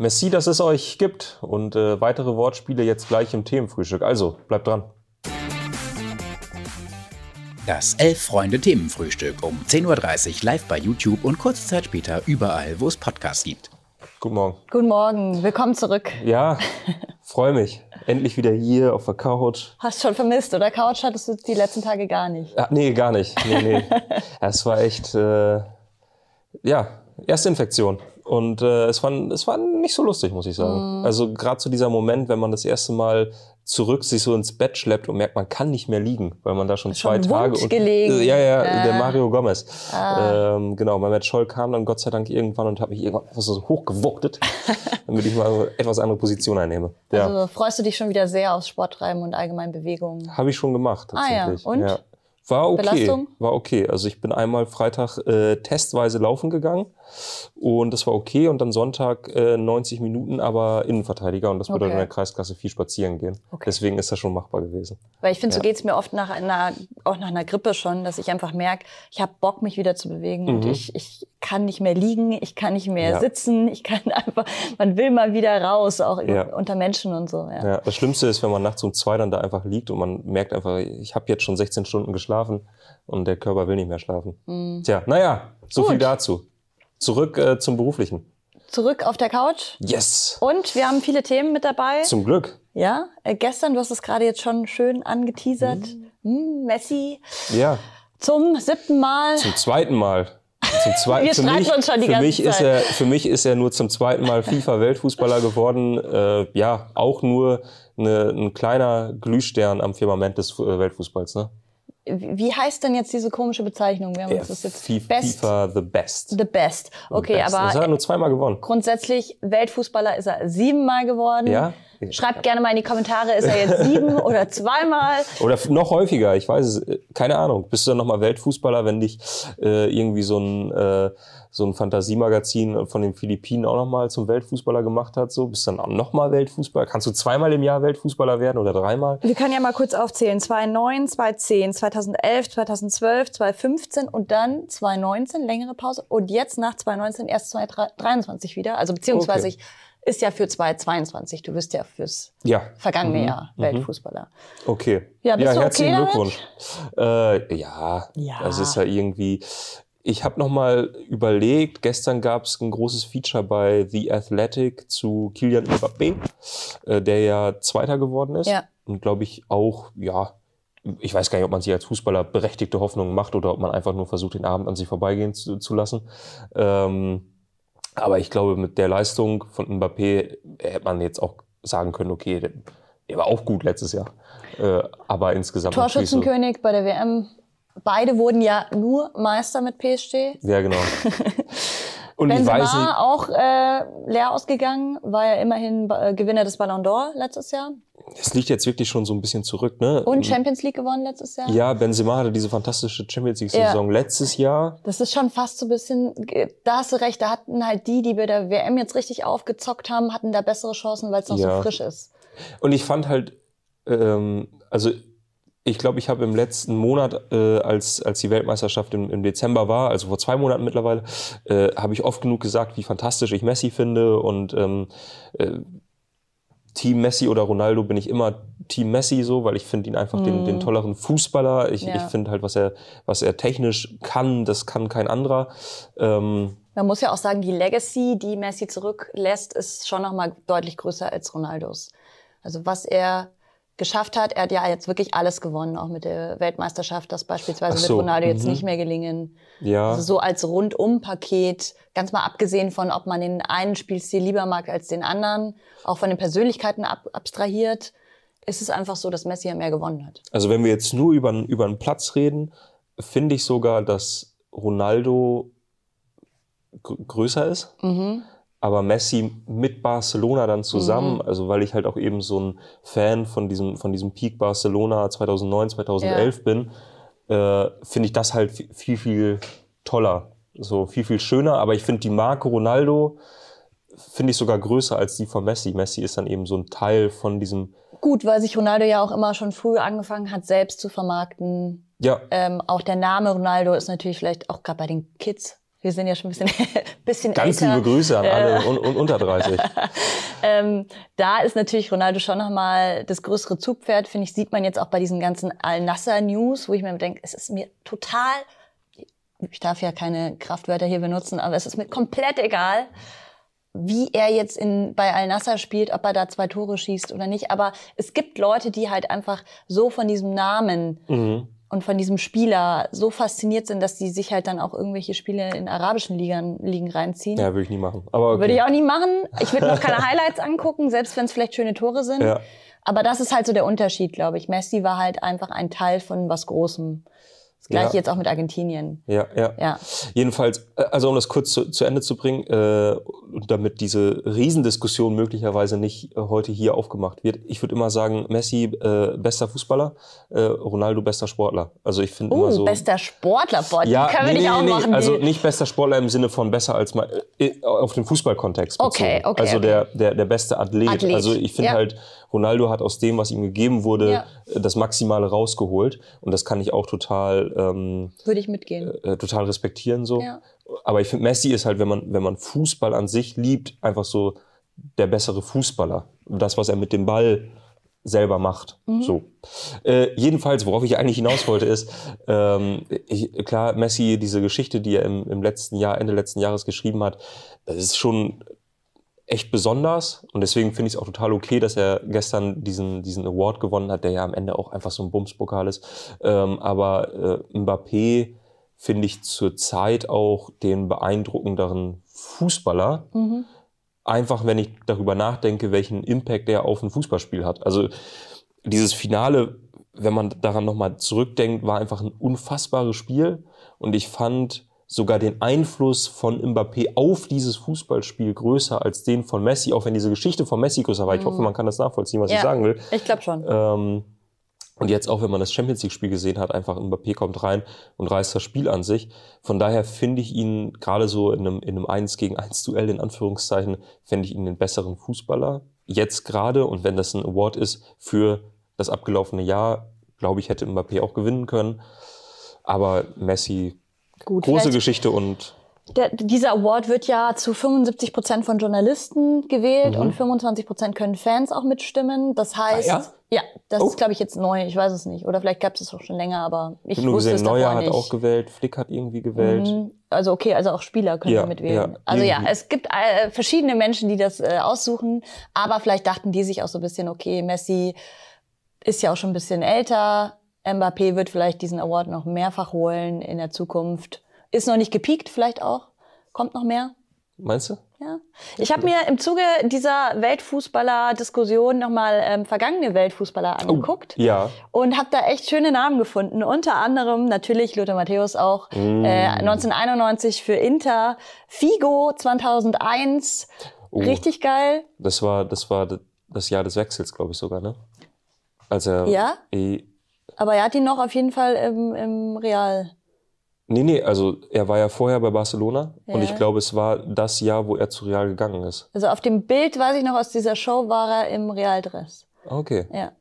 Merci, dass es euch gibt und äh, weitere Wortspiele jetzt gleich im Themenfrühstück. Also, bleibt dran. Das Elf-Freunde-Themenfrühstück um 10.30 Uhr live bei YouTube und kurze Zeit später überall, wo es Podcasts gibt. Guten Morgen. Guten Morgen, willkommen zurück. Ja, freue mich. Endlich wieder hier auf der Couch. Hast schon vermisst, oder? Couch hattest du die letzten Tage gar nicht. Ah, nee, gar nicht. Nee, nee. es war echt, äh, ja, erste Infektion. Und äh, es, war, es war nicht so lustig, muss ich sagen. Mm. Also gerade zu dieser Moment, wenn man das erste Mal zurück sich so ins Bett schleppt und merkt, man kann nicht mehr liegen, weil man da schon, schon zwei Tage und gelegen. Äh, ja ja äh. der Mario Gomez ah. ähm, genau mein Matt Scholl kam dann Gott sei Dank irgendwann und hat mich irgendwann etwas so hochgewuchtet damit ich mal etwas andere Position einnehme ja. also freust du dich schon wieder sehr aufs Sporttreiben und allgemein Bewegungen habe ich schon gemacht tatsächlich ah, ja. und ja. War okay, Belastung? war okay. Also ich bin einmal Freitag äh, testweise laufen gegangen und das war okay und dann Sonntag äh, 90 Minuten, aber Innenverteidiger und das bedeutet okay. in der Kreisklasse viel spazieren gehen. Okay. Deswegen ist das schon machbar gewesen. Weil ich finde, ja. so geht's mir oft nach einer, auch nach einer Grippe schon, dass ich einfach merke, ich habe Bock, mich wieder zu bewegen mhm. und ich, ich kann nicht mehr liegen, ich kann nicht mehr ja. sitzen, ich kann einfach, man will mal wieder raus, auch ja. unter Menschen und so. Ja. ja, das Schlimmste ist, wenn man nachts um zwei dann da einfach liegt und man merkt einfach, ich habe jetzt schon 16 Stunden geschlafen und der Körper will nicht mehr schlafen. Mhm. Tja, naja, so Gut. viel dazu. Zurück äh, zum Beruflichen. Zurück auf der Couch. Yes. Und wir haben viele Themen mit dabei. Zum Glück. Ja, äh, gestern, du hast es gerade jetzt schon schön angeteasert. Mhm. Mm, Messi. Ja. Zum siebten Mal. Zum zweiten Mal. Zum Wir für mich, uns schon die für ganze mich Zeit. Ist er, für mich ist er nur zum zweiten Mal FIFA-Weltfußballer geworden. Äh, ja, auch nur eine, ein kleiner Glühstern am Firmament des äh, Weltfußballs. Ne? Wie heißt denn jetzt diese komische Bezeichnung? Wir haben ja, uns das jetzt FIFA, best, The Best. The Best. Okay, the best. aber. Das hat er nur zweimal gewonnen. Grundsätzlich, Weltfußballer ist er siebenmal geworden. Ja. Schreibt gerne mal in die Kommentare, ist er jetzt sieben oder zweimal? Oder noch häufiger, ich weiß es, keine Ahnung. Bist du dann nochmal Weltfußballer, wenn dich äh, irgendwie so ein, äh, so ein Fantasiemagazin von den Philippinen auch nochmal zum Weltfußballer gemacht hat? So, bist du dann auch nochmal Weltfußballer? Kannst du zweimal im Jahr Weltfußballer werden oder dreimal? Wir können ja mal kurz aufzählen. 2009, 2010, 2011, 2012, 2015 und dann 2019, längere Pause. Und jetzt nach 2019 erst 2023 wieder. Also beziehungsweise okay. ich ist ja für 2022. Du bist ja fürs ja. vergangene mhm. Jahr mhm. Weltfußballer. Okay. Ja, bist ja du herzlichen okay Glückwunsch. Äh, ja, ja, das ist ja irgendwie. Ich habe noch mal überlegt. Gestern gab es ein großes Feature bei The Athletic zu Kylian Mbappé, äh, der ja Zweiter geworden ist ja. und glaube ich auch ja ich weiß gar nicht, ob man sich als Fußballer berechtigte Hoffnungen macht oder ob man einfach nur versucht, den Abend an sich vorbeigehen zu, zu lassen. Ähm, aber ich glaube, mit der Leistung von Mbappé hätte man jetzt auch sagen können, okay, der, war auch gut letztes Jahr. Äh, aber insgesamt. Torschützenkönig so. bei der WM. Beide wurden ja nur Meister mit PSG. Ja, genau. Und Benzema ich weiß nicht, auch äh, leer ausgegangen, war ja immerhin äh, Gewinner des Ballon d'Or letztes Jahr. Es liegt jetzt wirklich schon so ein bisschen zurück, ne? Und Champions League gewonnen letztes Jahr? Ja, Benzema hatte diese fantastische Champions League-Saison ja. letztes Jahr. Das ist schon fast so ein bisschen, da hast du recht, da hatten halt die, die bei der WM jetzt richtig aufgezockt haben, hatten da bessere Chancen, weil es noch ja. so frisch ist. Und ich fand halt, ähm, also ich glaube, ich habe im letzten Monat, äh, als, als die Weltmeisterschaft im, im Dezember war, also vor zwei Monaten mittlerweile, äh, habe ich oft genug gesagt, wie fantastisch ich Messi finde und ähm, äh, Team Messi oder Ronaldo bin ich immer Team Messi so, weil ich finde ihn einfach mm. den, den mhm. tolleren Fußballer. Ich, ja. ich finde halt, was er, was er technisch kann, das kann kein anderer. Ähm, Man muss ja auch sagen, die Legacy, die Messi zurücklässt, ist schon nochmal deutlich größer als Ronaldos. Also was er geschafft hat. Er hat ja jetzt wirklich alles gewonnen, auch mit der Weltmeisterschaft, das beispielsweise so, wird Ronaldo jetzt mhm. nicht mehr gelingen. Ja. Also so als Rundum-Paket, ganz mal abgesehen von, ob man den einen Spielstil lieber mag als den anderen, auch von den Persönlichkeiten ab abstrahiert, ist es einfach so, dass Messi ja mehr gewonnen hat. Also wenn wir jetzt nur über, über einen Platz reden, finde ich sogar, dass Ronaldo größer ist. Mhm aber Messi mit Barcelona dann zusammen, mhm. also weil ich halt auch eben so ein Fan von diesem, von diesem Peak Barcelona 2009, 2011 ja. bin, äh, finde ich das halt viel, viel toller, so viel, viel schöner. Aber ich finde die Marke Ronaldo finde ich sogar größer als die von Messi. Messi ist dann eben so ein Teil von diesem. Gut, weil sich Ronaldo ja auch immer schon früh angefangen hat, selbst zu vermarkten. Ja. Ähm, auch der Name Ronaldo ist natürlich vielleicht auch gerade bei den Kids Wir sind ja schon ein bisschen, bisschen Ganz älter. liebe Grüße an alle und, und unter 30. ähm, da ist natürlich Ronaldo schon nochmal das größere Zugpferd, finde ich, sieht man jetzt auch bei diesen ganzen Al-Nasser-News, wo ich mir denke, es ist mir total, ich darf ja keine Kraftwörter hier benutzen, aber es ist mir komplett egal, wie er jetzt in, bei Al-Nasser spielt, ob er da zwei Tore schießt oder nicht. Aber es gibt Leute, die halt einfach so von diesem Namen Mhm. Und von diesem Spieler so fasziniert sind, dass die sich halt dann auch irgendwelche Spiele in arabischen Ligen, Ligen reinziehen. Ja, würde ich nie machen. Aber okay. Würde ich auch nie machen. Ich würde noch keine Highlights angucken, selbst wenn es vielleicht schöne Tore sind. Ja. Aber das ist halt so der Unterschied, glaube ich. Messi war halt einfach ein Teil von was Großem. Das gleiche Ja. jetzt auch mit Argentinien. Ja, ja. Ja. Jedenfalls, äh, also um das kurz zu, zu Ende zu bringen, äh, und damit diese Riesendiskussion möglicherweise nicht äh, heute hier aufgemacht wird, ich würde immer sagen, Messi äh, bester Fußballer, äh, Ronaldo bester Sportler. Also ich finde immer Uh, so. bester Sportler, boah, ja, die können wir nee, nicht nee, auch nee, machen. Also nicht bester Sportler im Sinne von besser als mal äh, auf den Fußballkontext bezogen. Okay, okay, Also okay. der, der, der beste Athlet. Athlet, Also ich finde ja. halt, Ronaldo hat aus dem, was ihm gegeben wurde, Ja. äh, das Maximale rausgeholt. Und das kann ich auch total ähm, Würde ich mitgehen. äh, total respektieren so. Ja. Aber ich finde, Messi ist halt, wenn man, wenn man Fußball an sich liebt, einfach so der bessere Fußballer. Das, was er mit dem Ball selber macht. So. Äh, jedenfalls, worauf ich eigentlich hinaus wollte, ist, ähm, ich, klar, Messi, diese Geschichte, die er im, im letzten Jahr, Ende letzten Jahres geschrieben hat, das ist schon echt besonders und deswegen finde ich es auch total okay, dass er gestern diesen, diesen Award gewonnen hat, der ja am Ende auch einfach so ein Bumspokal ist. Ähm, aber äh, Mbappé finde ich zurzeit auch den beeindruckenderen Fußballer. Einfach, wenn ich darüber nachdenke, welchen Impact er auf ein Fußballspiel hat. Also dieses Finale, wenn man daran nochmal zurückdenkt, war einfach ein unfassbares Spiel. Und ich fand sogar den Einfluss von Mbappé auf dieses Fußballspiel größer als den von Messi, auch wenn diese Geschichte von Messi größer war. Ich hoffe, man kann das nachvollziehen, was ich Ja. sagen will. Ich glaube schon. Ähm, und jetzt auch, wenn man das Champions League-Spiel gesehen hat, einfach Mbappé kommt rein und reißt das Spiel an sich. Von daher finde ich ihn gerade so in einem, in einem 1 gegen 1 Duell, in Anführungszeichen, finde ich ihn den besseren Fußballer. Jetzt gerade, und wenn das ein Award ist für das abgelaufene Jahr, glaube ich, hätte Mbappé auch gewinnen können. Aber Messi, Gut, große Geschichte und Der, dieser Award wird ja zu 75 Prozent von Journalisten gewählt Mhm. und 25 Prozent können Fans auch mitstimmen. Das heißt, Ah, ja? das Oh. ist, glaube ich, jetzt neu. Ich weiß es nicht. Oder vielleicht gab es es auch schon länger, aber ich ich wusste gesehen, es Neuer hat nicht. auch gewählt, Flick hat irgendwie gewählt. Mhm. Also okay, also auch Spieler können Ja, mitwählen. ja, also ja, irgendwie. es gibt äh, verschiedene Menschen, die das äh, aussuchen, aber vielleicht dachten die sich auch so ein bisschen, okay, Messi ist ja auch schon ein bisschen älter, Mbappé wird vielleicht diesen Award noch mehrfach holen in der Zukunft. Ist noch nicht gepiekt, vielleicht auch. Kommt noch mehr. Meinst du? Ja. Ich habe mir im Zuge dieser Weltfußballer-Diskussion nochmal ähm, vergangene Weltfußballer angeguckt Ja. und habe da echt schöne Namen gefunden. Unter anderem natürlich Lothar Matthäus auch Mm. äh, 1991 für Inter, Figo 2001, Oh. richtig geil. Das war, das war das Jahr des Wechsels, glaube ich sogar, ne? Als er. Ja? Aber er hat ihn noch auf jeden Fall im, im Real. Nee, nee, also er war ja vorher bei Barcelona und Ja. ich glaube, es war das Jahr, wo er zu Real gegangen ist. Also auf dem Bild, weiß ich noch, aus dieser Show war er im Real-Dress. Okay, Ja.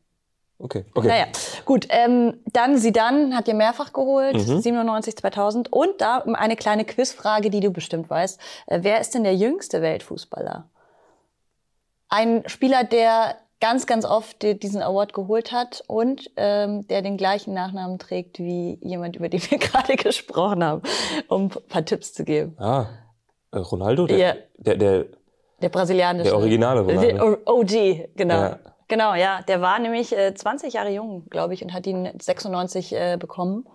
okay, okay. Naja, gut. Ähm, dann Zidane hat ihr mehrfach geholt, Mhm. 97, 2000. Und da eine kleine Quizfrage, die du bestimmt weißt. Äh, wer ist denn der jüngste Weltfußballer? Ein Spieler, der ganz, ganz oft die- diesen Award geholt hat und ähm, der den gleichen Nachnamen trägt wie jemand, über den wir gerade gesprochen haben, um ein paar Tipps zu geben. Ah, äh, Ronaldo? Der, Ja. der, der, Der brasilianische. Der originale Ronaldo. Der OG, genau. Ja. Genau, ja. Der war nämlich äh, 20 Jahre jung, glaube ich, und hat ihn 96 äh, bekommen,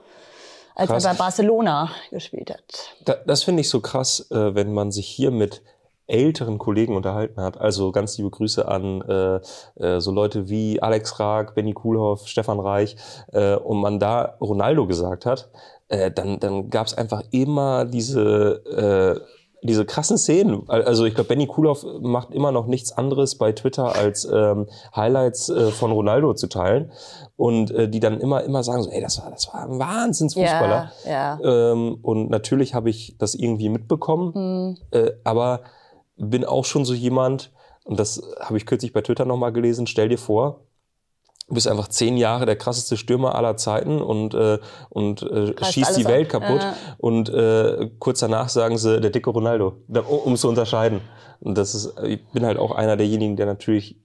als Krass. er bei Barcelona gespielt hat. da, das finde ich so krass, äh, wenn man sich hier mit älteren Kollegen unterhalten hat. Also ganz liebe Grüße an äh, äh, so Leute wie Alex Raag, Benny Kuhlhoff, Stefan Reich äh, und man da Ronaldo gesagt hat, äh, dann, dann gab es einfach immer diese äh, diese krassen Szenen. Also ich glaube, Benny Kuhlhoff macht immer noch nichts anderes bei Twitter, als ähm, Highlights äh, von Ronaldo zu teilen. Und äh, die dann immer, immer sagen so, ey, das war, das war ein Wahnsinnsfußballer. Ja, ja. Ähm, und natürlich habe ich das irgendwie mitbekommen, Hm. äh, aber bin auch schon so jemand, und das habe ich kürzlich bei Twitter nochmal gelesen, stell dir vor, Du bist einfach zehn Jahre der krasseste Stürmer aller Zeiten und, äh, und äh, schießt die Welt ab. kaputt. Ja. Und äh, kurz danach sagen sie, der dicke Ronaldo, um zu unterscheiden. Und das ist, ich bin halt auch einer derjenigen, der natürlich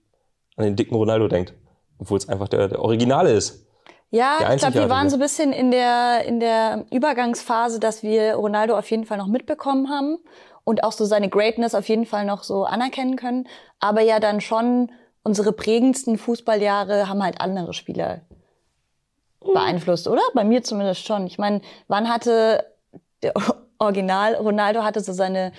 an den dicken Ronaldo denkt, obwohl es einfach der, der Originale ist. Ja, ich glaube, wir waren so ein bisschen in der, in der Übergangsphase, dass wir Ronaldo auf jeden Fall noch mitbekommen haben und auch so seine Greatness auf jeden Fall noch so anerkennen können. Aber ja dann schon unsere prägendsten Fußballjahre haben halt andere Spieler beeinflusst, oder? Bei mir zumindest schon. Ich meine, wann hatte der Original Ronaldo hatte so seine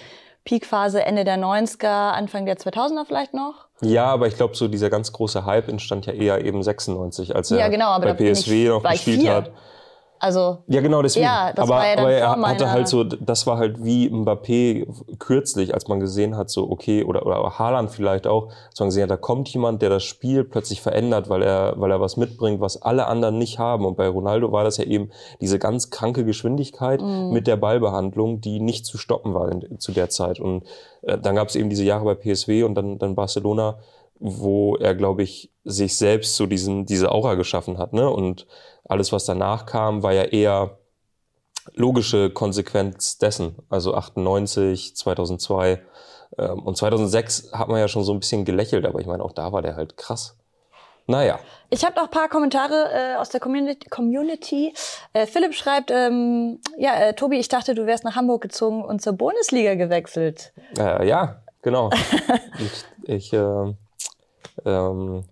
Peakphase Ende der 90er, Anfang der 2000er vielleicht noch? Ja, aber ich glaube, so dieser ganz große Hype entstand ja eher eben 96, als er ja, genau, bei PSW noch gespielt vier. hat. Also ja, genau deswegen. Ja, das aber, war ja dann aber er hatte halt so, das war halt wie Mbappé kürzlich, als man gesehen hat, so okay oder oder Haaland vielleicht auch, als man gesehen hat, da kommt jemand, der das Spiel plötzlich verändert, weil er weil er was mitbringt, was alle anderen nicht haben. Und bei Ronaldo war das ja eben diese ganz kranke Geschwindigkeit mhm. mit der Ballbehandlung, die nicht zu stoppen war in, zu der Zeit. Und äh, dann gab es eben diese Jahre bei PSW und dann dann Barcelona wo er, glaube ich, sich selbst so diesen, diese Aura geschaffen hat. Ne? Und alles, was danach kam, war ja eher logische Konsequenz dessen. Also 98, 2002 ähm, und 2006 hat man ja schon so ein bisschen gelächelt, aber ich meine, auch da war der halt krass. Naja. Ich habe noch ein paar Kommentare äh, aus der Community. Community. Äh, Philipp schreibt, ähm, ja, äh, Tobi, ich dachte, du wärst nach Hamburg gezogen und zur Bundesliga gewechselt. Äh, ja, genau. ich, ich äh, ähm,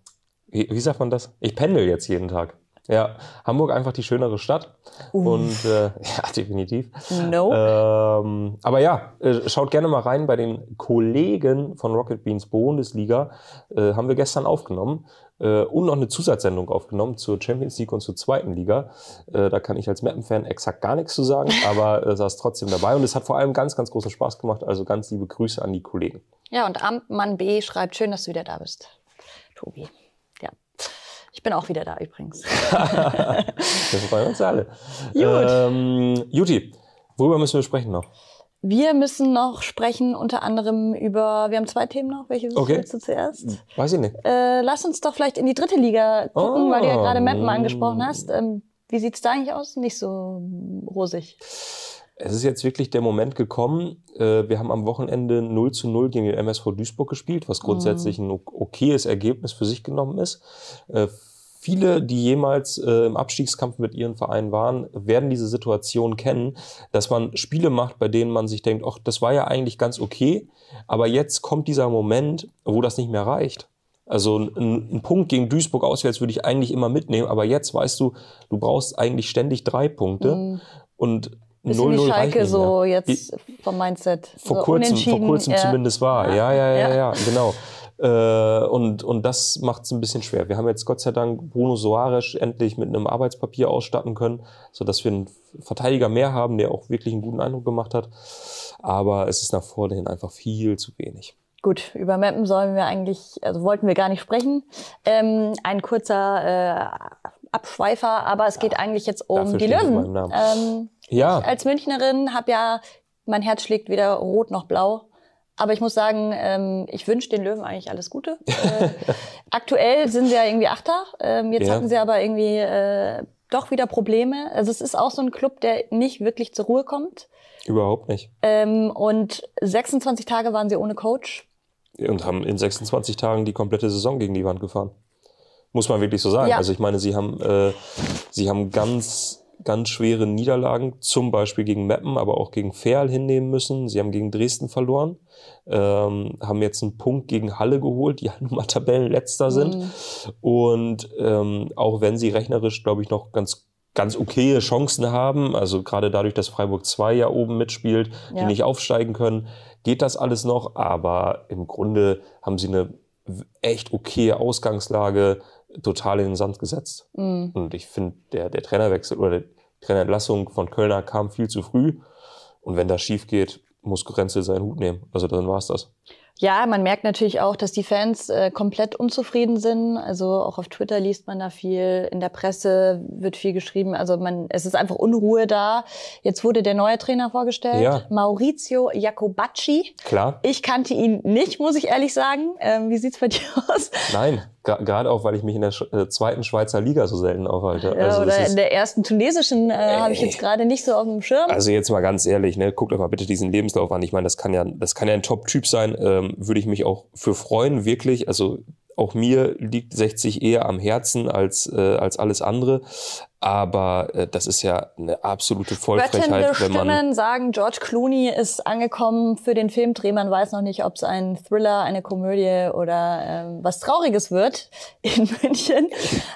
wie, wie sagt man das? Ich pendel jetzt jeden Tag. Ja, Hamburg einfach die schönere Stadt. Uff. Und äh, ja, definitiv. No. Ähm, aber ja, äh, schaut gerne mal rein bei den Kollegen von Rocket Beans Bundesliga. Äh, haben wir gestern aufgenommen äh, und noch eine Zusatzsendung aufgenommen zur Champions League und zur zweiten Liga. Äh, da kann ich als Mappen-Fan exakt gar nichts zu sagen, aber saß trotzdem dabei und es hat vor allem ganz, ganz großen Spaß gemacht. Also ganz liebe Grüße an die Kollegen. Ja, und Amtmann B schreibt, schön, dass du wieder da bist. Tobi. Ich bin auch wieder da übrigens. wir freuen uns alle. Gut. Ähm, Juti, worüber müssen wir sprechen noch? Wir müssen noch sprechen, unter anderem über, wir haben zwei Themen noch. Welche okay. willst du zuerst? Weiß ich nicht. Äh, lass uns doch vielleicht in die dritte Liga gucken, oh. weil du ja gerade Mappen angesprochen hast. Ähm, wie es da eigentlich aus? Nicht so rosig. Es ist jetzt wirklich der Moment gekommen. Äh, wir haben am Wochenende 0 zu 0 gegen den MSV Duisburg gespielt, was grundsätzlich ein okayes Ergebnis für sich genommen ist. Äh, viele, die jemals äh, im Abstiegskampf mit ihren Vereinen waren, werden diese Situation kennen, dass man Spiele macht, bei denen man sich denkt, ach, das war ja eigentlich ganz okay, aber jetzt kommt dieser Moment, wo das nicht mehr reicht. Also ein, ein Punkt gegen Duisburg auswärts würde ich eigentlich immer mitnehmen, aber jetzt weißt du, du brauchst eigentlich ständig drei Punkte. Mhm. Und Bisschen 0 -0 wie Schalke so jetzt vom Mindset. Vor so kurzem, vor kurzem ja. zumindest war. Ja, ja, ja, ja, ja genau. Äh, und, und das macht es ein bisschen schwer. Wir haben jetzt Gott sei Dank Bruno Soares endlich mit einem Arbeitspapier ausstatten können, so dass wir einen Verteidiger mehr haben, der auch wirklich einen guten Eindruck gemacht hat. Aber es ist nach vorne hin einfach viel zu wenig. Gut, über Mappen sollen wir eigentlich, also wollten wir gar nicht sprechen. Ähm, ein kurzer äh, Abschweifer, aber es geht eigentlich jetzt um die Löwen. Ähm, ja. Ich als Münchnerin habe ja, mein Herz schlägt weder rot noch blau. Aber ich muss sagen, ähm, ich wünsche den Löwen eigentlich alles Gute. Äh, aktuell sind sie ja irgendwie Achter. Ähm, jetzt ja. hatten sie aber irgendwie äh, doch wieder Probleme. Also es ist auch so ein Club, der nicht wirklich zur Ruhe kommt. Überhaupt nicht. Ähm, und 26 Tage waren sie ohne Coach. Und haben in 26 Tagen die komplette Saison gegen die Wand gefahren. Muss man wirklich so sagen. Ja. Also ich meine, sie haben, äh, sie haben ganz, ganz schwere Niederlagen, zum Beispiel gegen Meppen, aber auch gegen Ferl hinnehmen müssen. Sie haben gegen Dresden verloren, ähm, haben jetzt einen Punkt gegen Halle geholt, die halt nun mal Tabellenletzter sind. Mhm. Und ähm, auch wenn sie rechnerisch, glaube ich, noch ganz ganz okaye Chancen haben, also gerade dadurch, dass Freiburg 2 ja oben mitspielt, ja. die nicht aufsteigen können, geht das alles noch, aber im Grunde haben sie eine echt okaye Ausgangslage, total in den Sand gesetzt. Mhm. Und ich finde, der, der Trainerwechsel oder die Trainerentlassung von Kölner kam viel zu früh. Und wenn das schief geht, muss Grenzel seinen Hut nehmen. Also dann war's das. Ja, man merkt natürlich auch, dass die Fans äh, komplett unzufrieden sind. Also auch auf Twitter liest man da viel, in der Presse wird viel geschrieben. Also man, es ist einfach Unruhe da. Jetzt wurde der neue Trainer vorgestellt, ja. Maurizio Jacobacci. Klar. Ich kannte ihn nicht, muss ich ehrlich sagen. Ähm, wie sieht's bei dir aus? Nein, Gerade auch, weil ich mich in der äh, zweiten Schweizer Liga so selten aufhalte. Ja, also oder in der ersten tunesischen äh, habe ich jetzt gerade nicht so auf dem Schirm. Also jetzt mal ganz ehrlich, ne, guckt euch mal bitte diesen Lebenslauf an. Ich meine, das kann ja, das kann ja ein Top-Typ sein. Ähm, Würde ich mich auch für freuen, wirklich. Also auch mir liegt 60 eher am Herzen als, äh, als alles andere. Aber äh, das ist ja eine absolute Vollfrechheit, wenn man Stimmen sagen, George Clooney ist angekommen für den Filmdreh. Man weiß noch nicht, ob es ein Thriller, eine Komödie oder ähm, was Trauriges wird in München.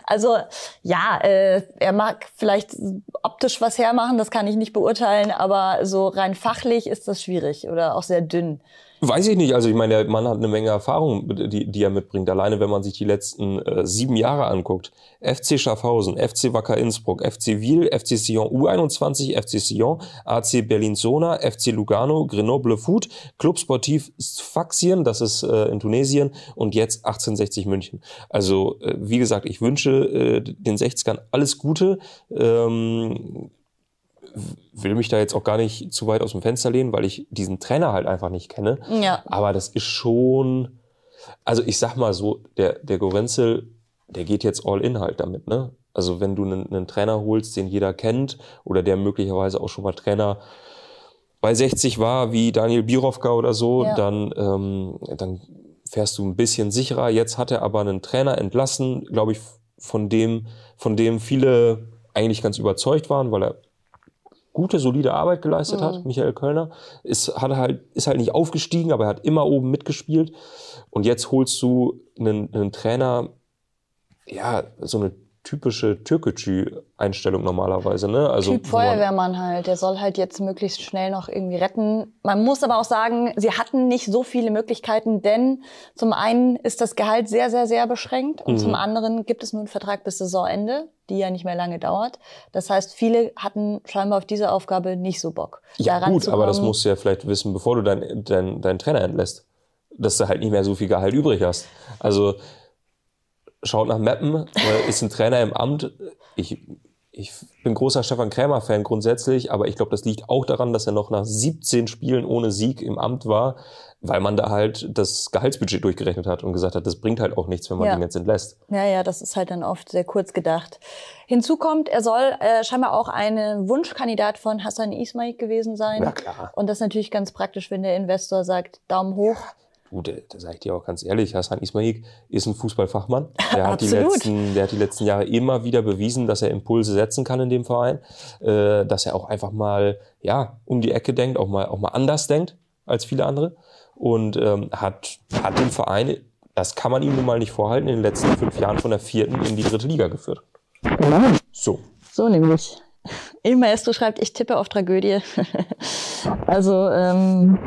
Also ja, äh, er mag vielleicht optisch was hermachen, das kann ich nicht beurteilen, aber so rein fachlich ist das schwierig oder auch sehr dünn. Weiß ich nicht. Also ich meine, der Mann hat eine Menge Erfahrung, die, die er mitbringt. Alleine, wenn man sich die letzten äh, sieben Jahre anguckt. FC Schaffhausen, FC Wacker Innsbruck, FC Wiel, FC Sion U21, FC Sion, AC Berlin-Sona, FC Lugano, Grenoble Food, Club Sportiv Sfaxien, das ist äh, in Tunesien und jetzt 1860 München. Also äh, wie gesagt, ich wünsche äh, den 60ern alles Gute. Ähm, will mich da jetzt auch gar nicht zu weit aus dem Fenster lehnen, weil ich diesen Trainer halt einfach nicht kenne. Ja. Aber das ist schon, also ich sag mal so, der, der Gorenzel, der geht jetzt all in halt damit, ne? Also wenn du einen, einen Trainer holst, den jeder kennt oder der möglicherweise auch schon mal Trainer bei 60 war, wie Daniel Birovka oder so, Ja. dann, ähm, dann fährst du ein bisschen sicherer. Jetzt hat er aber einen Trainer entlassen, glaube ich, von dem, von dem viele eigentlich ganz überzeugt waren, weil er gute, solide Arbeit geleistet hat, Michael Kölner. Ist, hat halt, ist halt nicht aufgestiegen, aber er hat immer oben mitgespielt. Und jetzt holst du einen, einen Trainer, ja, so eine typische Türkgücü-Einstellung normalerweise, ne? Also, Typ Feuerwehrmann halt. Der soll halt jetzt möglichst schnell noch irgendwie retten. Man muss aber auch sagen, sie hatten nicht so viele Möglichkeiten, denn zum einen ist das Gehalt sehr, sehr, sehr beschränkt und Mhm. zum anderen gibt es nur einen Vertrag bis Saisonende, die ja nicht mehr lange dauert. Das heißt, viele hatten scheinbar auf diese Aufgabe nicht so Bock. Ja, gut, aber das musst du ja vielleicht wissen, bevor du deinen dein, dein Trainer entlässt. Dass du halt nicht mehr so viel Gehalt übrig hast. Also, schaut nach Meppen, äh, ist ein Trainer im Amt. Ich, ich bin großer Stefan Krämer-Fan grundsätzlich, aber ich glaube, das liegt auch daran, dass er noch nach 17 Spielen ohne Sieg im Amt war, weil man da halt das Gehaltsbudget durchgerechnet hat und gesagt hat, das bringt halt auch nichts, wenn man Ja. den jetzt entlässt. Ja, ja, das ist halt dann oft sehr kurz gedacht. Hinzu kommt, er soll äh, scheinbar auch ein Wunschkandidat von Hassan Ismail gewesen sein. Na klar. Und das ist natürlich ganz praktisch, wenn der Investor sagt, Daumen hoch. Gut, äh, da sage ich dir auch ganz ehrlich, Hassan Ismail ist ein Fußballfachmann. Der hat, die letzten, der hat die letzten Jahre immer wieder bewiesen, dass er Impulse setzen kann in dem Verein, äh, dass er auch einfach mal ja um die Ecke denkt, auch mal auch mal anders denkt als viele andere und ähm, hat hat den Verein, das kann man ihm nun mal nicht vorhalten, in den letzten fünf Jahren von der vierten in die dritte Liga geführt. So, So nämlich. Il Maestro schreibt, ich tippe auf Tragödie. also, ähm,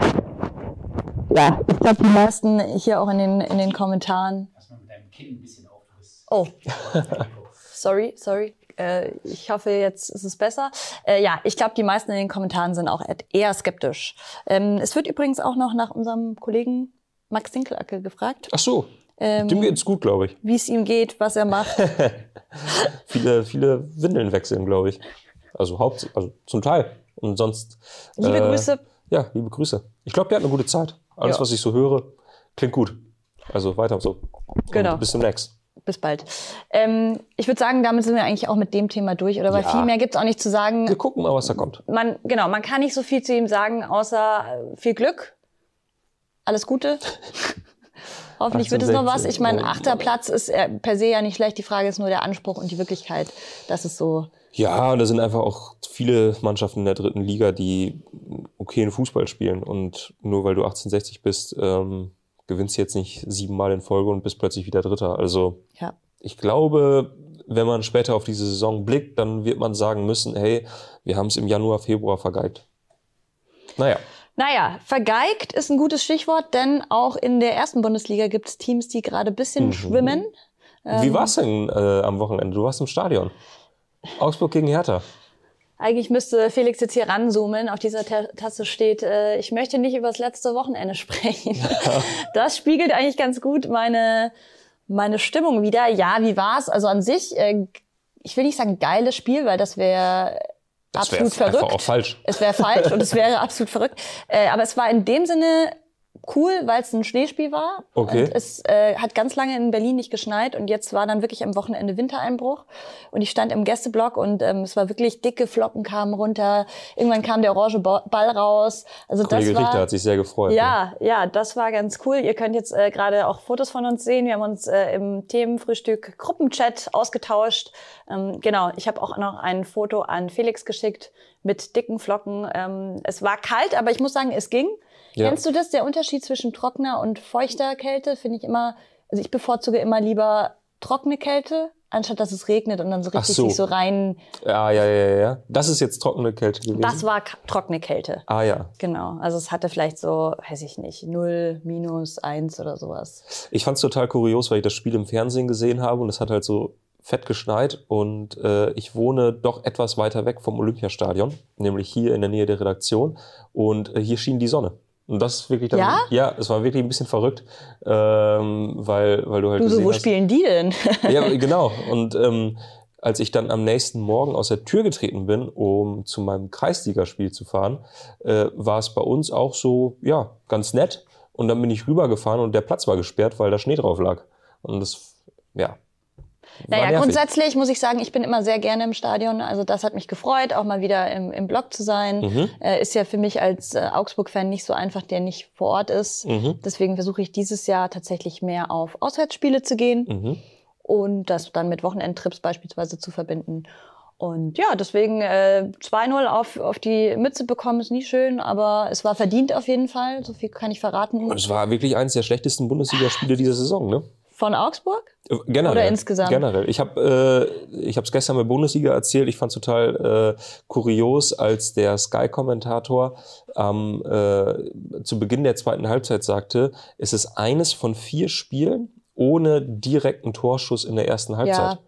ja, ich glaube, die meisten hier auch in den, in den Kommentaren. Man mit deinem Kinn ein bisschen aufriss. Oh, sorry, sorry. Äh, ich hoffe, jetzt ist es besser. Äh, ja, ich glaube, die meisten in den Kommentaren sind auch eher skeptisch. Ähm, es wird übrigens auch noch nach unserem Kollegen Max Dinkelacke gefragt, ach so, ähm, dem geht's gut, glaube ich. wie es ihm geht, was er macht. Viele viele Windeln wechseln, glaube ich. Also Haupt, also zum Teil und sonst. Liebe äh, Grüße. Ja, liebe Grüße. Ich glaube, der hat eine gute Zeit. Alles, Ja. was ich so höre, klingt gut. Also weiter so. Genau. Und bis demnächst. Bis bald. Ähm, ich würde sagen, damit sind wir eigentlich auch mit dem Thema durch, oder? Weil Ja. viel mehr gibt's auch nicht zu sagen. Wir gucken mal, was da kommt. Man, genau, man kann nicht so viel zu ihm sagen, außer äh, viel Glück. Alles Gute. Hoffentlich wird es noch was. Ich meine, 18, achter Platz ist äh, per se ja nicht schlecht. Die Frage ist nur der Anspruch und die Wirklichkeit. Das ist so. Ja, und da sind einfach auch viele Mannschaften in der dritten Liga, die okayen Fußball spielen. Und nur weil du 1860 bist, ähm, gewinnst du jetzt nicht siebenmal in Folge und bist plötzlich wieder Dritter. Also Ja. ich glaube, wenn man später auf diese Saison blickt, dann wird man sagen müssen, hey, wir haben es im Januar, Februar vergeigt. Naja. Naja, vergeigt ist ein gutes Stichwort, denn auch in der ersten Bundesliga gibt es Teams, die gerade ein bisschen schwimmen. Wie war's denn äh, am Wochenende? Du warst im Stadion. Augsburg gegen Hertha. Eigentlich müsste Felix jetzt hier ranzoomen. Auf dieser Ta Tasse steht, äh, ich möchte nicht über das letzte Wochenende sprechen. Das spiegelt eigentlich ganz gut meine, meine Stimmung wieder. Ja, wie war's? Also an sich, äh, ich will nicht sagen geiles Spiel, weil das wäre absolut verrückt. auch falsch. Es wäre falsch und es wäre absolut verrückt. Äh, aber es war in dem Sinne cool, weil es ein Schneespiel war. Okay. Und es äh, hat ganz lange in Berlin nicht geschneit und jetzt war dann wirklich am Wochenende Wintereinbruch und ich stand im Gästeblock und ähm, es war wirklich dicke Flocken kamen runter. Irgendwann kam der orange Ba- Ball raus. Also Kollege das war Richter hat sich sehr gefreut. ne? ja, ja, das war ganz cool. Ihr könnt jetzt äh, gerade auch Fotos von uns sehen. Wir haben uns äh, im Themenfrühstück Gruppenchat ausgetauscht. Ähm, genau, ich habe auch noch ein Foto an Felix geschickt mit dicken Flocken. Ähm, es war kalt, aber ich muss sagen, es ging. Ja. Kennst du das, der Unterschied zwischen trockener und feuchter Kälte? Finde ich immer, also ich bevorzuge immer lieber trockene Kälte, anstatt dass es regnet und dann so richtig so. sich so rein. Ja, ja, ja, ja, ja. Das ist jetzt trockene Kälte gewesen. Das war trockene Kälte. ah ja. Genau, also es hatte vielleicht so, weiß ich nicht, 0, minus 1 oder sowas. Ich fand es total kurios, weil ich das Spiel im Fernsehen gesehen habe und es hat halt so fett geschneit und äh, ich wohne doch etwas weiter weg vom Olympiastadion, nämlich hier in der Nähe der Redaktion und äh, hier schien die Sonne. Und das ist wirklich dann, Ja? ja, es war wirklich ein bisschen verrückt, ähm, weil, weil du halt Du so, wo hast, spielen die denn? Ja, genau. Und ähm, als ich dann am nächsten Morgen aus der Tür getreten bin, um zu meinem Kreisligaspiel zu fahren, äh, war es bei uns auch so, ja, ganz nett. Und dann bin ich rübergefahren und der Platz war gesperrt, weil da Schnee drauf lag. Und das, ja. Naja, nervig. grundsätzlich muss ich sagen, ich bin immer sehr gerne im Stadion. Also das hat mich gefreut, auch mal wieder im, im Block zu sein. Mhm. Äh, ist ja für mich als äh, Augsburg-Fan nicht so einfach, der nicht vor Ort ist. Mhm. Deswegen versuche ich dieses Jahr tatsächlich mehr auf Auswärtsspiele zu gehen Mhm. und das dann mit Wochenendtrips beispielsweise zu verbinden. Und ja, deswegen äh, 2-0 auf, auf die Mütze bekommen ist nie schön, aber es war verdient auf jeden Fall. So viel kann ich verraten. Und es war wirklich eines der schlechtesten Bundesligaspiele dieser Saison, ne? Von Augsburg? Äh, Generell. Oder insgesamt? Generell. Ich habe äh, ich es gestern bei Bundesliga erzählt. Ich fand es total äh, kurios, als der Sky-Kommentator am äh, zu Beginn der zweiten Halbzeit sagte, es ist eines von vier Spielen ohne direkten Torschuss in der ersten Halbzeit. Ja.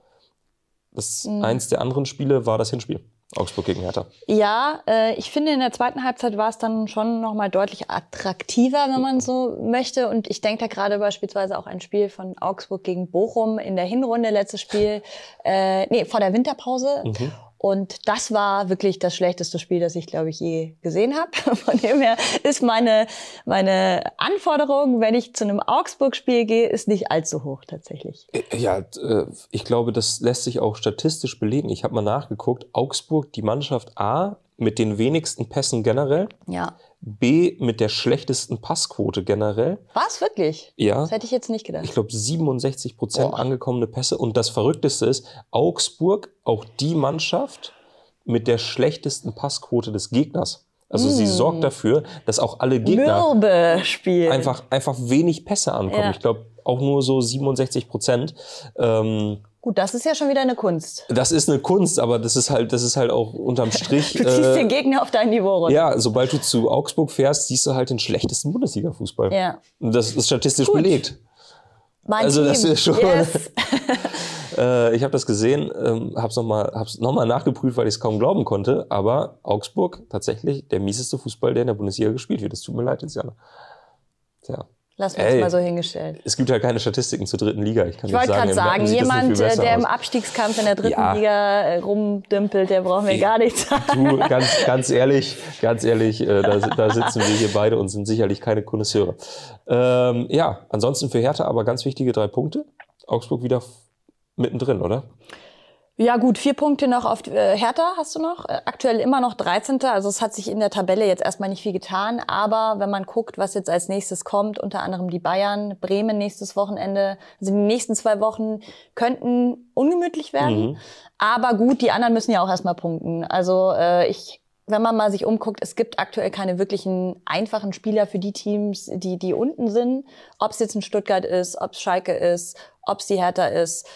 Das Mhm. eins der anderen Spiele war das Hinspiel. Augsburg gegen Hertha. Ja, äh, ich finde, in der zweiten Halbzeit war es dann schon nochmal deutlich attraktiver, wenn man so möchte. Und ich denke da gerade beispielsweise auch ein Spiel von Augsburg gegen Bochum in der Hinrunde, letztes Spiel, äh, nee, vor der Winterpause. Mhm. Und das war wirklich das schlechteste Spiel, das ich, glaube ich, je gesehen habe. Von dem her ist meine, meine Anforderung, wenn ich zu einem Augsburg-Spiel gehe, ist nicht allzu hoch tatsächlich. Äh, Ja, äh, ich glaube, das lässt sich auch statistisch belegen. Ich habe mal nachgeguckt. Augsburg, die Mannschaft A mit den wenigsten Pässen generell, Ja. B mit der schlechtesten Passquote generell. Was wirklich? Ja. Das hätte ich jetzt nicht gedacht. Ich glaube 67 Prozent Boah. angekommene Pässe. Und das Verrückteste ist, Augsburg, auch die Mannschaft mit der schlechtesten Passquote des Gegners. Also sie sorgt dafür, dass auch alle Gegner einfach, einfach wenig Pässe ankommen. Ja. Ich glaube auch nur so 67 Prozent. Ähm, Gut, das ist ja schon wieder eine Kunst. das ist eine Kunst, aber das ist halt, das ist halt auch unterm Strich. Du ziehst äh, den Gegner auf dein Niveau runter. ja, sobald du zu Augsburg fährst, siehst du halt den schlechtesten Bundesliga-Fußball. Ja. Und das ist statistisch Gut. belegt. Mein Also Team. das ist schon- Yes. Äh, ich habe das gesehen, ähm, habe es nochmal noch mal nachgeprüft, weil ich es kaum glauben konnte. Aber Augsburg tatsächlich der mieseste Fußball, der in der Bundesliga gespielt wird. Es tut mir leid jetzt, Jana. Tja. Lass uns mal so hingestellt. Es gibt ja keine Statistiken zur dritten Liga. Ich kann Ich wollte gerade sagen, nicht jemand, der im. Abstiegskampf in der dritten Ja. Liga äh, rumdümpelt, der braucht mir gar nichts sagen. Du, ganz, ganz ehrlich, ganz ehrlich, äh, da, da sitzen wir hier beide und sind sicherlich keine Konnoisseure. Ähm, ja, ansonsten für Hertha aber ganz wichtige drei Punkte. Augsburg wieder mittendrin, oder? Ja gut, vier Punkte noch auf äh, Hertha hast du noch. Äh, aktuell immer noch 13. Also es hat sich in der Tabelle jetzt erstmal nicht viel getan. Aber wenn man guckt, was jetzt als nächstes kommt, unter anderem die Bayern, Bremen nächstes Wochenende. Also die nächsten zwei Wochen könnten ungemütlich werden. Mhm. Aber gut, die anderen müssen ja auch erstmal punkten. Also äh, ich wenn man mal sich umguckt, es gibt aktuell keine wirklichen einfachen Spieler für die Teams, die, die unten sind. Ob es jetzt ein Stuttgart ist, ob es Schalke ist, ob es die Hertha ist.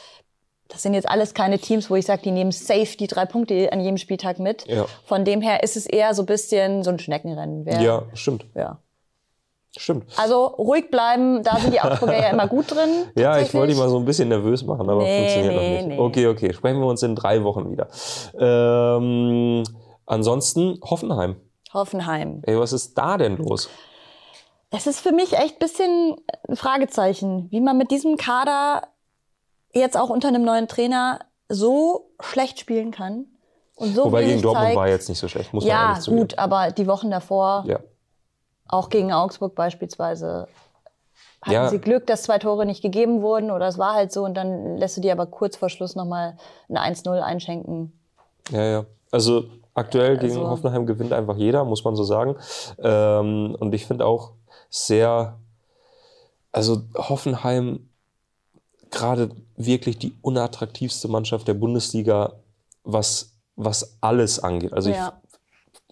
Das sind jetzt alles keine Teams, wo ich sage, die nehmen safe die drei Punkte an jedem Spieltag mit. Ja. Von dem her ist es eher so ein bisschen so ein Schneckenrennen. Wer, Ja, stimmt. ja. Stimmt. Also ruhig bleiben, da sind die Augsburger ja immer gut drin. Ja, ich wollte dich mal so ein bisschen nervös machen, aber Nee, funktioniert nee, noch nicht. nee. Okay, okay. Sprechen wir uns in drei Wochen wieder. Ähm, ansonsten Hoffenheim. Hoffenheim. Ey, was ist da denn los? Es ist für mich echt ein bisschen ein Fragezeichen, wie man mit diesem Kader jetzt auch unter einem neuen Trainer so schlecht spielen kann. Und so Wobei gegen Dortmund zeigt. war jetzt nicht so schlecht, muss man Ja, ehrlich zugeben. gut, aber die Wochen davor Ja. Auch gegen Augsburg beispielsweise hatten Ja. sie Glück, dass zwei Tore nicht gegeben wurden oder es war halt so und dann lässt du dir aber kurz vor Schluss nochmal ein 1-0 einschenken. Ja, ja. Also aktuell gegen Also- Hoffenheim gewinnt einfach jeder, muss man so sagen. Ähm, und ich finde auch sehr, also Hoffenheim gerade wirklich die unattraktivste Mannschaft der Bundesliga, was, was alles angeht. Also Ja.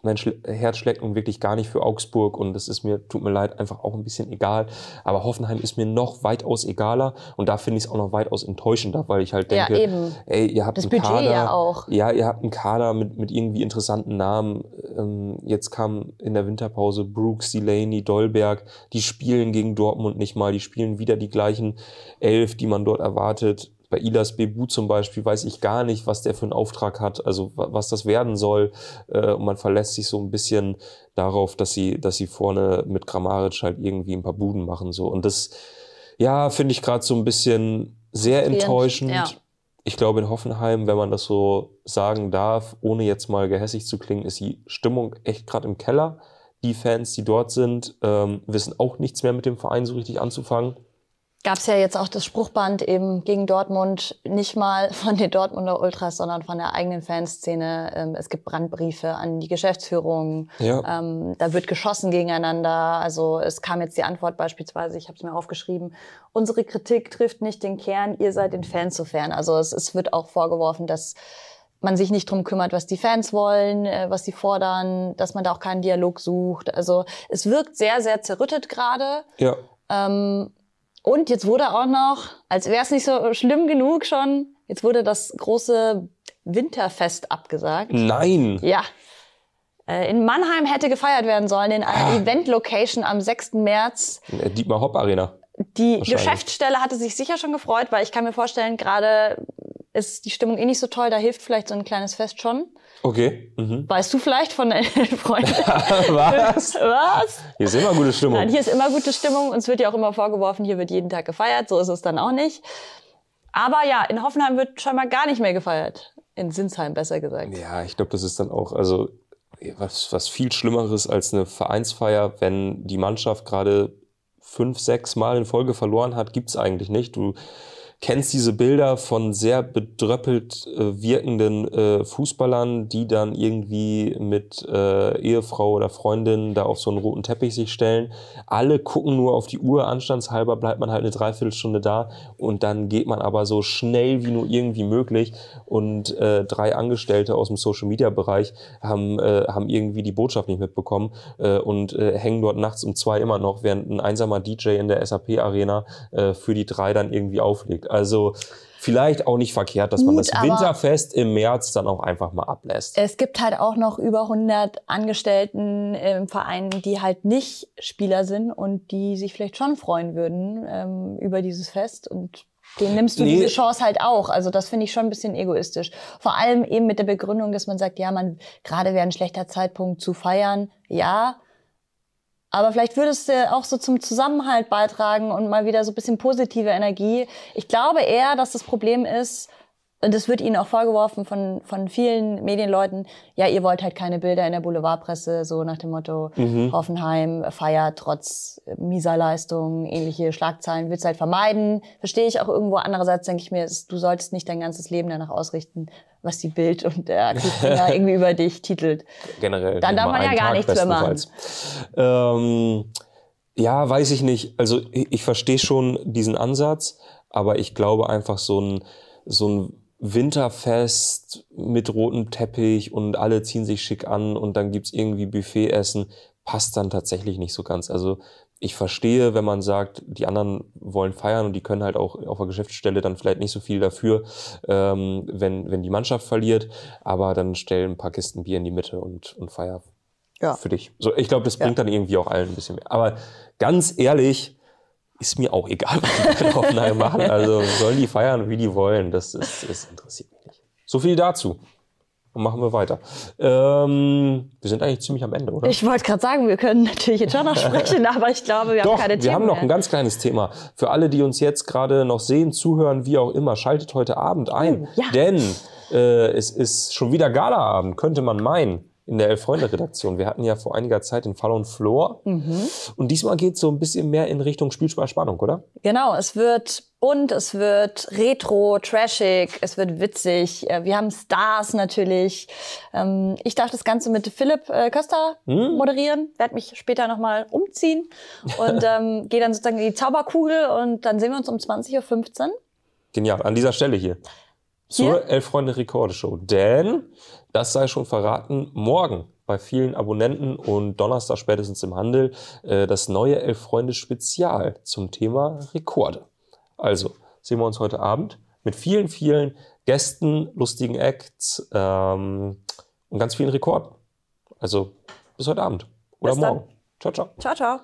Mein Schl Herz schlägt nun wirklich gar nicht für Augsburg und es ist mir, tut mir leid, einfach auch ein bisschen egal. Aber Hoffenheim ist mir noch weitaus egaler und da finde ich es auch noch weitaus enttäuschender, weil ich halt Ja, denke, eben. ey, ihr habt Das einen Budget Kader, ja auch. ja, ihr habt einen Kader mit, mit irgendwie interessanten Namen. Ähm, jetzt kam in der Winterpause Brooks, Delaney, Dolberg. Die spielen gegen Dortmund nicht mal. Die spielen wieder die gleichen Elf, die man dort erwartet. Bei Ilas Bebu zum Beispiel weiß ich gar nicht, was der für einen Auftrag hat, also wa- was das werden soll. Äh, und man verlässt sich so ein bisschen darauf, dass sie, dass sie vorne mit Grammaric halt irgendwie ein paar Buden machen. So. Und das, ja, finde ich gerade so ein bisschen sehr enttäuschend. ja. Ich glaube, in Hoffenheim, wenn man das so sagen darf, ohne jetzt mal gehässig zu klingen, ist die Stimmung echt gerade im Keller. Die Fans, die dort sind, ähm, wissen auch nichts mehr mit dem Verein so richtig anzufangen. Gab es ja jetzt auch das Spruchband eben gegen Dortmund, nicht mal von den Dortmunder Ultras, sondern von der eigenen Fanszene. Ähm, es gibt Brandbriefe an die Geschäftsführung. Ja. Ähm, da wird geschossen gegeneinander. Also es kam jetzt die Antwort beispielsweise, ich habe es mir aufgeschrieben, unsere Kritik trifft nicht den Kern, ihr seid den Fans zu fern. Also es, es wird auch vorgeworfen, dass man sich nicht drum kümmert, was die Fans wollen, äh, was sie fordern, dass man da auch keinen Dialog sucht. Also es wirkt sehr, sehr zerrüttet gerade. Ja. Ähm, und jetzt wurde auch noch, als wäre es nicht so schlimm genug schon, jetzt wurde das große Winterfest abgesagt. Nein. Ja. Äh, In Mannheim hätte gefeiert werden sollen, in einer Event-Location am 6. März. Äh, Dietmar Hopp Arena. Die. Geschäftsstelle hatte sich sicher schon gefreut, weil ich kann mir vorstellen, gerade ist die Stimmung eh nicht so toll, da hilft vielleicht so ein kleines Fest schon. Okay. Mhm. Weißt du vielleicht von deinen Freunden? Was? Was? Hier ist immer gute Stimmung. Nein, hier ist immer gute Stimmung. Uns wird ja auch immer vorgeworfen, hier wird jeden Tag gefeiert. So ist es dann auch nicht. Aber ja, in Hoffenheim wird scheinbar gar nicht mehr gefeiert. In Sinsheim, besser gesagt. Ja, ich glaube, das ist dann auch, also was, was viel Schlimmeres als eine Vereinsfeier, wenn die Mannschaft gerade fünf, sechs Mal in Folge verloren hat, gibt's eigentlich nicht. Du kennst diese Bilder von sehr bedröppelt äh, wirkenden äh, Fußballern, die dann irgendwie mit äh, Ehefrau oder Freundin da auf so einen roten Teppich sich stellen. Alle gucken nur auf die Uhr, anstandshalber bleibt man halt eine Dreiviertelstunde da und dann geht man aber so schnell wie nur irgendwie möglich und äh, drei Angestellte aus dem Social-Media-Bereich haben, äh, haben irgendwie die Botschaft nicht mitbekommen äh, und äh, hängen dort nachts um zwei immer noch, während ein einsamer DJ in der SAP-Arena äh, für die drei dann irgendwie auflegt. Also vielleicht auch nicht verkehrt, dass man Gut, das aber- Winterfest im März dann auch einfach mal ablässt. Es gibt halt auch noch über 100 Angestellten im Verein, die halt nicht Spieler sind und die sich vielleicht schon freuen würden ähm, über dieses Fest. Und denen nimmst du Nee. diese Chance halt auch. Also das finde ich schon ein bisschen egoistisch. Vor allem eben mit der Begründung, dass man sagt, ja, man gerade wäre ein schlechter Zeitpunkt zu feiern. Ja, aber vielleicht würdest du auch so zum Zusammenhalt beitragen und mal wieder so ein bisschen positive Energie. Ich glaube eher, dass das Problem ist, und das wird ihnen auch vorgeworfen von, von vielen Medienleuten, ja, ihr wollt halt keine Bilder in der Boulevardpresse, so nach dem Motto, Hoffenheim feiert trotz äh, mieser Leistung, ähnliche Schlagzeilen, willst halt vermeiden. Verstehe ich auch irgendwo. Andererseits denke ich mir, es- du solltest nicht dein ganzes Leben danach ausrichten, was die Bild und der Cliffhanger irgendwie über dich titelt. generell. Dann darf man ja gar Tag nichts mehr machen. Ähm, ja, weiß ich nicht. Also ich, ich verstehe schon diesen Ansatz, aber ich glaube einfach so ein, so ein Winterfest mit rotem Teppich und alle ziehen sich schick an und dann gibt's irgendwie Buffetessen, passt dann tatsächlich nicht so ganz. Also ich verstehe, wenn man sagt, die anderen wollen feiern und die können halt auch auf der Geschäftsstelle dann vielleicht nicht so viel dafür, ähm, wenn, wenn die Mannschaft verliert, aber dann stell ein paar Kisten Bier in die Mitte und, und feier Ja. für dich. So, ich glaube, das bringt dann irgendwie auch allen ein bisschen mehr. Aber ganz ehrlich, ist mir auch egal, was die in Hoffenheim machen. Also sollen die feiern, wie die wollen. Das, ist, das interessiert mich nicht. So viel dazu. Und machen wir weiter. Ähm, wir sind eigentlich ziemlich am Ende, oder? Ich wollte gerade sagen, wir können natürlich jetzt schon noch sprechen, aber ich glaube, wir haben Doch, keine wir Themen haben noch mehr. ein ganz kleines Thema. Für alle, die uns jetzt gerade noch sehen, zuhören, wie auch immer, schaltet heute Abend ein. Oh, ja. Denn äh, es ist schon wieder Galaabend, könnte man meinen. In der Elf-Freunde-Redaktion. Wir hatten ja vor einiger Zeit den Fall und Floor. Mhm. Und diesmal geht es so ein bisschen mehr in Richtung Spielspaß Spannung, oder? Genau, es wird bunt, es wird retro, trashig, es wird witzig. Äh, Wir haben Stars natürlich. Ähm, Ich darf das Ganze mit Philipp äh, Köster Hm? moderieren, werde mich später nochmal umziehen und ähm, gehe dann sozusagen in die Zauberkugel und dann sehen wir uns um 20.15 Uhr. Genial, an dieser Stelle hier. Zur Elf-Freunde-Rekorde-Show. Denn, das sei schon verraten, morgen bei vielen Abonnenten und Donnerstag spätestens im Handel äh, das neue Elf-Freunde-Spezial zum Thema Rekorde. Also, sehen wir uns heute Abend mit vielen, vielen Gästen, lustigen Acts ähm, und ganz vielen Rekorden. Also, bis heute Abend oder Bis dann. morgen. Ciao, ciao. Ciao, ciao.